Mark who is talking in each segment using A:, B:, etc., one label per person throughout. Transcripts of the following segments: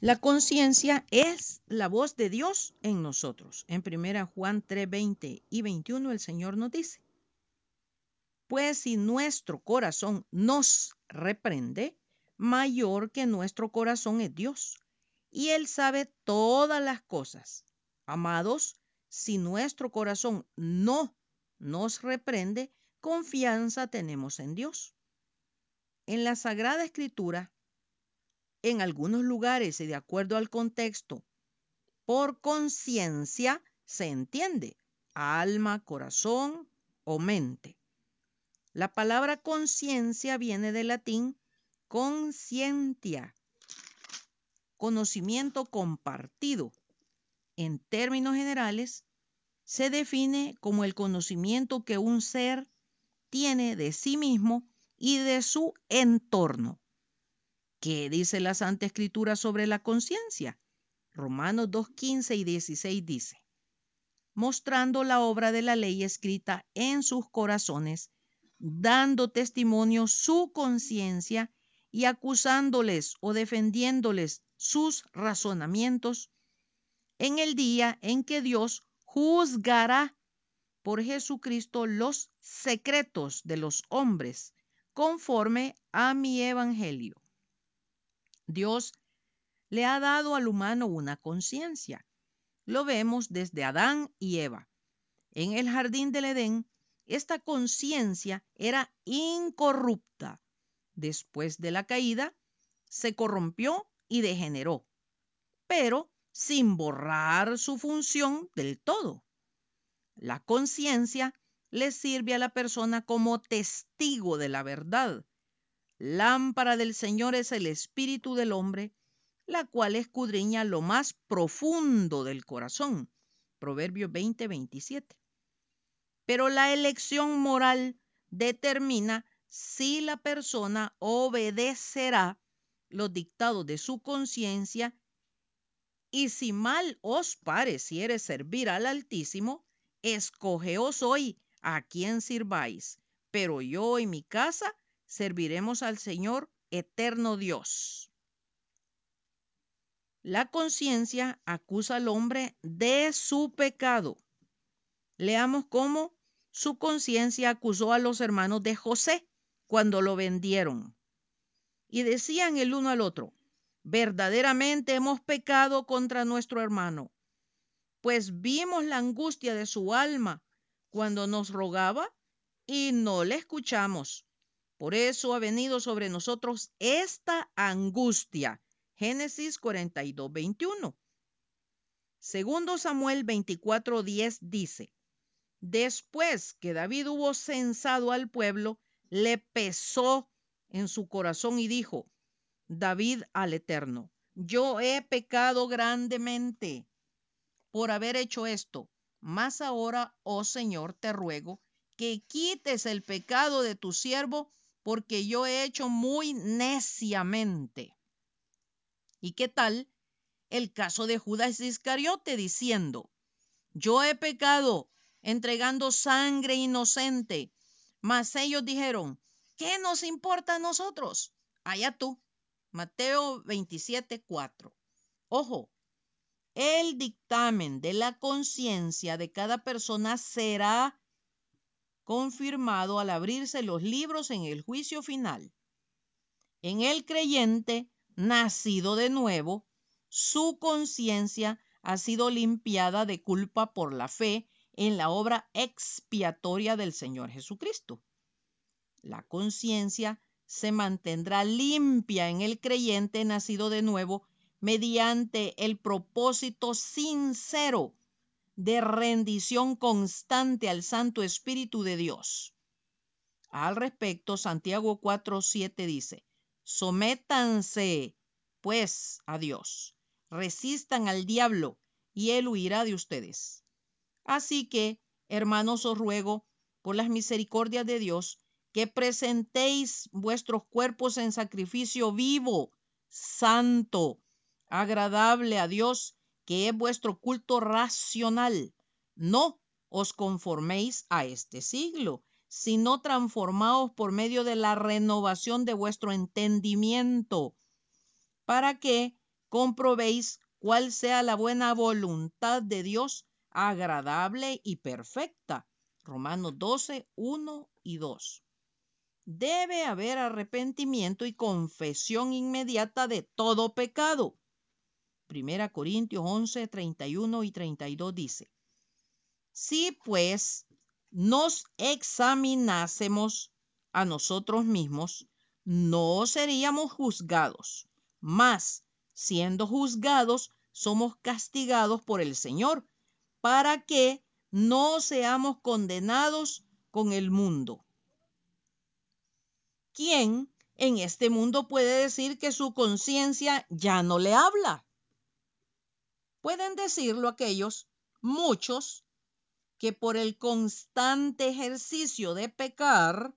A: La conciencia es la voz de Dios en nosotros. En 1 Juan 3, 20 y 21 el Señor nos dice, pues si nuestro corazón nos reprende, mayor que nuestro corazón es Dios, y Él sabe todas las cosas. Amados, si nuestro corazón no nos reprende, confianza tenemos en Dios. En la Sagrada Escritura, en algunos lugares y de acuerdo al contexto, por conciencia se entiende alma, corazón o mente. La palabra conciencia viene del latín conscientia, conocimiento compartido. En términos generales, se define como el conocimiento que un ser tiene de sí mismo y de su entorno. ¿Qué dice la Santa Escritura sobre la conciencia? Romanos 2, 15 y 16 dice, mostrando la obra de la ley escrita en sus corazones, dando testimonio su conciencia y acusándoles o defendiéndoles sus razonamientos en el día en que Dios juzgará por Jesucristo los secretos de los hombres conforme a mi evangelio. Dios le ha dado al humano una conciencia. Lo vemos desde Adán y Eva. En el jardín del Edén, esta conciencia era incorrupta. Después de la caída, se corrompió y degeneró, pero sin borrar su función del todo. La conciencia le sirve a la persona como testigo de la verdad. Lámpara del Señor es el espíritu del hombre, la cual escudriña lo más profundo del corazón. Proverbios 20, 27. Pero la elección moral determina si la persona obedecerá los dictados de su conciencia y si mal os pareciere servir al Altísimo, escogeos hoy a quien sirváis, pero yo y mi casa serviremos al Señor eterno Dios. La conciencia acusa al hombre de su pecado. Leamos cómo su conciencia acusó a los hermanos de José cuando lo vendieron. Y decían el uno al otro, verdaderamente hemos pecado contra nuestro hermano, pues vimos la angustia de su alma cuando nos rogaba y no le escuchamos. Por eso ha venido sobre nosotros esta angustia. Génesis 42, 21. Segundo Samuel 24, 10 dice, Después que David hubo censado al pueblo, le pesó en su corazón y dijo, David al Eterno, yo he pecado grandemente por haber hecho esto, mas ahora, oh Señor, te ruego que quites el pecado de tu siervo, porque yo he hecho muy neciamente. ¿Y qué tal el caso de Judas Iscariote diciendo, yo he pecado entregando sangre inocente, mas ellos dijeron, ¿qué nos importa a nosotros? Allá tú. Mateo 27, 4. Ojo, el dictamen de la conciencia de cada persona será confirmado al abrirse los libros en el juicio final. En el creyente nacido de nuevo, su conciencia ha sido limpiada de culpa por la fe en la obra expiatoria del Señor Jesucristo. La conciencia se mantendrá limpia en el creyente nacido de nuevo mediante el propósito sincero de rendición constante al Santo Espíritu de Dios. Al respecto, Santiago 4:7 dice, sométanse pues a Dios, resistan al diablo y él huirá de ustedes. Así que, hermanos, os ruego, por las misericordias de Dios, que presentéis vuestros cuerpos en sacrificio vivo, santo, agradable a Dios, que es vuestro culto racional. No os conforméis a este siglo, sino transformaos por medio de la renovación de vuestro entendimiento, para que comprobéis cuál sea la buena voluntad de Dios, agradable y perfecta. Romanos 12, 1 y 2. Debe haber arrepentimiento y confesión inmediata de todo pecado. Primera Corintios 11, 31 y 32 dice, Si pues nos examinásemos a nosotros mismos, no seríamos juzgados, mas siendo juzgados, somos castigados por el Señor, para que no seamos condenados con el mundo. ¿Quién en este mundo puede decir que su conciencia ya no le habla? Pueden decirlo aquellos, muchos, que por el constante ejercicio de pecar,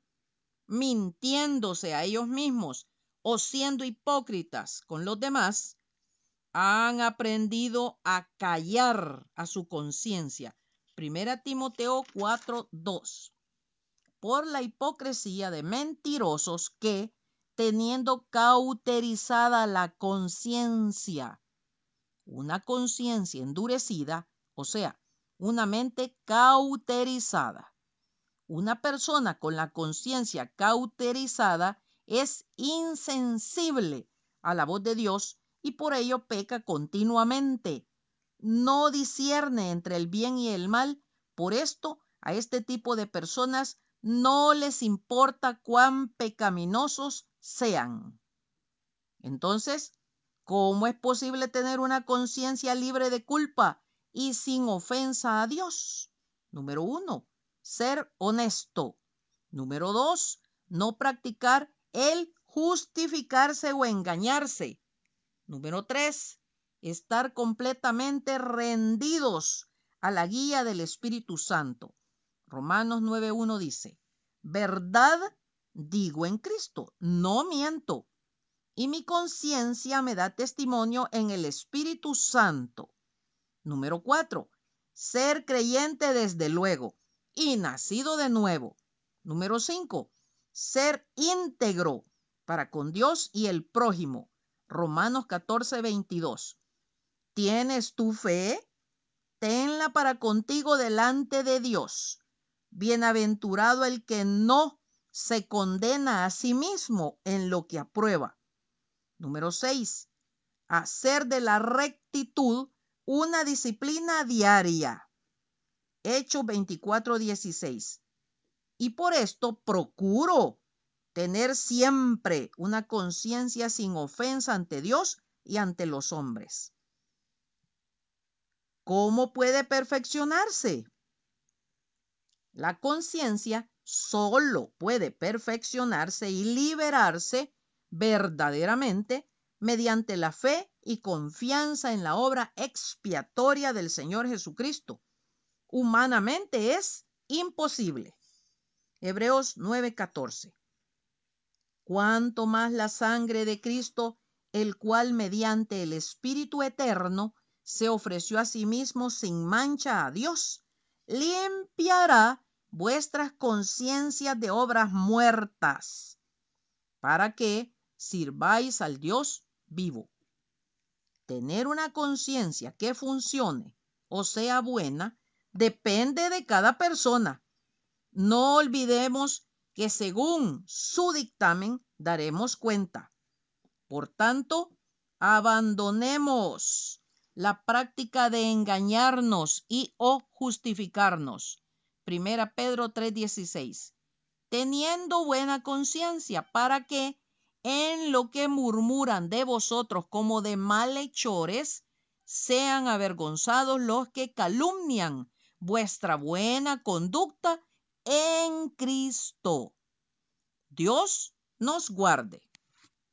A: mintiéndose a ellos mismos o siendo hipócritas con los demás, han aprendido a callar a su conciencia. Primera Timoteo 4:2. Por la hipocresía de mentirosos que, teniendo cauterizada la conciencia, una conciencia endurecida, o sea, una mente cauterizada. Una persona con la conciencia cauterizada es insensible a la voz de Dios y por ello peca continuamente. No discierne entre el bien y el mal. Por esto, a este tipo de personas no les importa cuán pecaminosos sean. Entonces, ¿cómo es posible tener una conciencia libre de culpa y sin ofensa a Dios? Número uno, ser honesto. Número dos, no practicar el justificarse o engañarse. Número tres, estar completamente rendidos a la guía del Espíritu Santo. Romanos 9.1 dice, verdad digo en Cristo, no miento, y mi conciencia me da testimonio en el Espíritu Santo. Número 4. Ser creyente desde luego y nacido de nuevo. Número 5. Ser íntegro para con Dios y el prójimo. Romanos 14, 22. ¿Tienes tu fe? Tenla para contigo delante de Dios. Bienaventurado el que no se condena a sí mismo en lo que aprueba. Número 6. Hacer de la rectitud una disciplina diaria. Hechos 24, 16. Y por esto procuro tener siempre una conciencia sin ofensa ante Dios y ante los hombres. ¿Cómo puede perfeccionarse? La conciencia solo puede perfeccionarse y liberarse verdaderamente mediante la fe y confianza en la obra expiatoria del Señor Jesucristo. Humanamente es imposible. Hebreos 9:14 cuanto más la sangre de Cristo, el cual mediante el Espíritu Eterno se ofreció a sí mismo sin mancha a Dios, limpiará vuestras conciencias de obras muertas, para que sirváis al Dios vivo. Tener una conciencia que funcione o sea buena depende de cada persona. No olvidemos que según su dictamen daremos cuenta. Por tanto, abandonemos la práctica de engañarnos y o justificarnos. Primera Pedro 3:16. Teniendo buena conciencia para que en lo que murmuran de vosotros como de malhechores, sean avergonzados los que calumnian vuestra buena conducta en Cristo. Dios nos guarde.